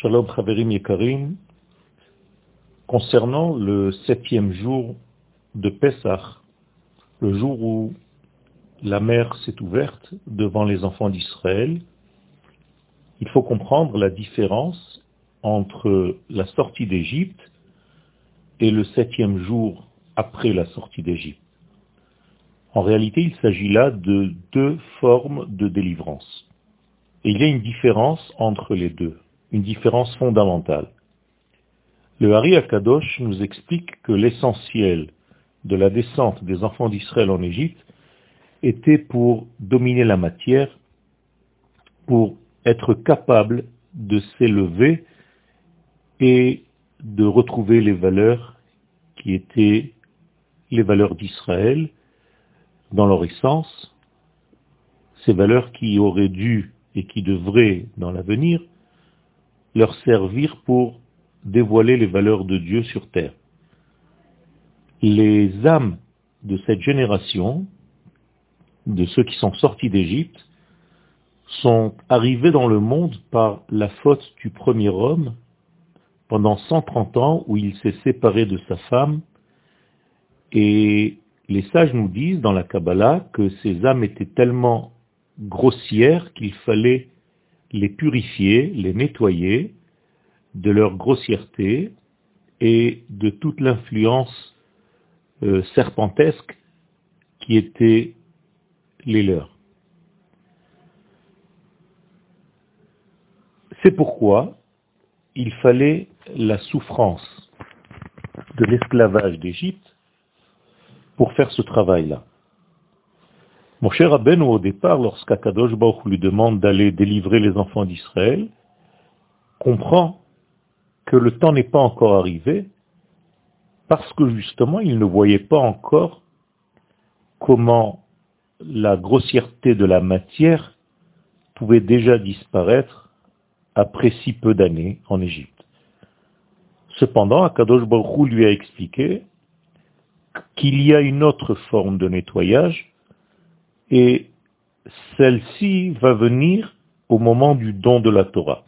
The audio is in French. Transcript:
Shalom Chaverim Yekarim, concernant le septième jour de Pessah, le jour où la mer s'est ouverte devant les enfants d'Israël, il faut comprendre la différence entre la sortie d'Égypte et le septième jour après la sortie d'Égypte. En réalité, il s'agit là de deux formes de délivrance. Et il y a une différence entre les deux, une différence fondamentale. Le Hari Akadosh nous explique que l'essentiel de la descente des enfants d'Israël en Égypte était pour dominer la matière, pour être capable de s'élever et de retrouver les valeurs qui étaient les valeurs d'Israël dans leur essence, ces valeurs qui auraient dû et qui devraient dans l'avenir leur servir pour dévoiler les valeurs de Dieu sur terre. Les âmes de cette génération, de ceux qui sont sortis d'Égypte, sont arrivés dans le monde par la faute du premier homme pendant 130 ans où il s'est séparé de sa femme et les sages nous disent dans la Kabbalah que ces âmes étaient tellement grossières qu'il fallait les purifier, les nettoyer de leur grossièreté et de toute l'influence euh, serpentesque qui était les leurs. C'est pourquoi il fallait la souffrance de l'esclavage d'Égypte pour faire ce travail-là. Mon cher Aben, au départ, lorsqu'Akadosh Baruch lui demande d'aller délivrer les enfants d'Israël, comprend que le temps n'est pas encore arrivé, parce que justement, il ne voyait pas encore comment la grossièreté de la matière pouvait déjà disparaître après si peu d'années en Égypte. Cependant, Akadosh Baruch lui a expliqué qu'il y a une autre forme de nettoyage et celle-ci va venir au moment du don de la Torah.